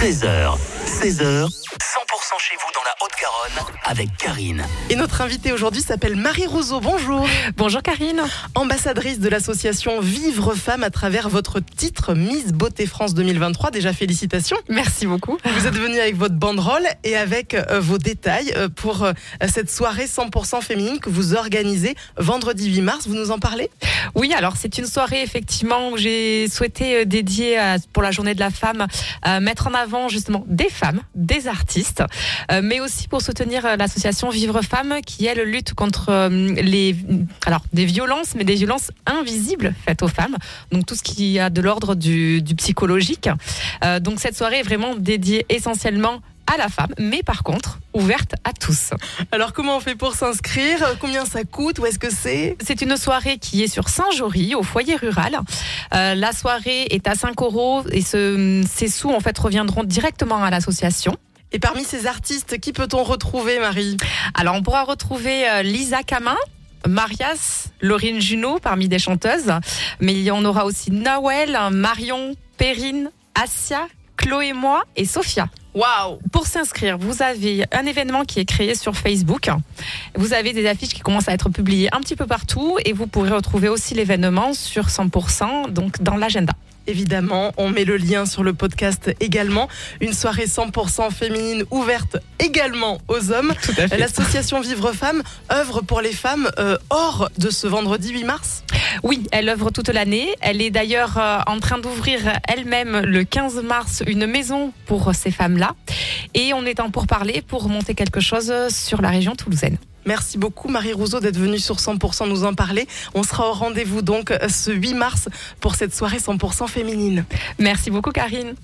13h, 16h, 100% chez vous dans la Haute-Garonne avec Karine. Et notre invitée aujourd'hui s'appelle Marie Rousseau. Bonjour. Bonjour Karine. Ambassadrice de l'association Vivre Femme à travers votre titre Miss Beauté France 2023. Déjà félicitations. Merci beaucoup. Vous êtes venue avec votre banderole et avec euh, vos détails euh, pour euh, cette soirée 100% féminine que vous organisez vendredi 8 mars. Vous nous en parlez? Oui, alors c'est une soirée effectivement où j'ai souhaité dédier pour la journée de la femme mettre en avant justement des femmes, des artistes, mais aussi pour soutenir l'association Vivre Femme qui elle lutte contre les alors des violences, mais des violences invisibles faites aux femmes. Donc tout ce qui a de l'ordre du, du, psychologique. donc cette soirée est vraiment dédiée essentiellement à la femme, mais par contre ouverte à tous. Alors comment on fait pour s'inscrire? Combien ça coûte? Où est-ce que c'est? C'est une soirée qui est sur Saint-Jory, au foyer rural. Euh, la soirée est à 5 euros et ce, ces sous en fait reviendront directement à l'association. Et parmi ces artistes, qui peut-on retrouver, Marie? Alors on pourra retrouver euh, Lisa Camin, Marias, Laurine Junot parmi des chanteuses, mais il y en aura aussi Noël, Marion, Perrine, Asia, Chloé, moi et Sophia. Waouh Pour s'inscrire, vous avez un événement qui est créé sur Facebook. Vous avez des affiches qui commencent à être publiées un petit peu partout et vous pourrez retrouver aussi l'événement sur 100%, donc dans l'agenda. Évidemment, on met le lien sur le podcast également. Une soirée 100% féminine ouverte également aux hommes. L'association Vivre Femmes œuvre pour les femmes euh, hors de ce vendredi 8 mars Oui, elle œuvre toute l'année. Elle est d'ailleurs euh, en train d'ouvrir elle-même le 15 mars une maison pour ces femmes-là. Et on est en pourparler pour monter quelque chose sur la région toulousaine. Merci beaucoup Marie Rousseau d'être venue sur 100% nous en parler. On sera au rendez-vous donc ce 8 mars pour cette soirée 100% féminine. Merci beaucoup Karine.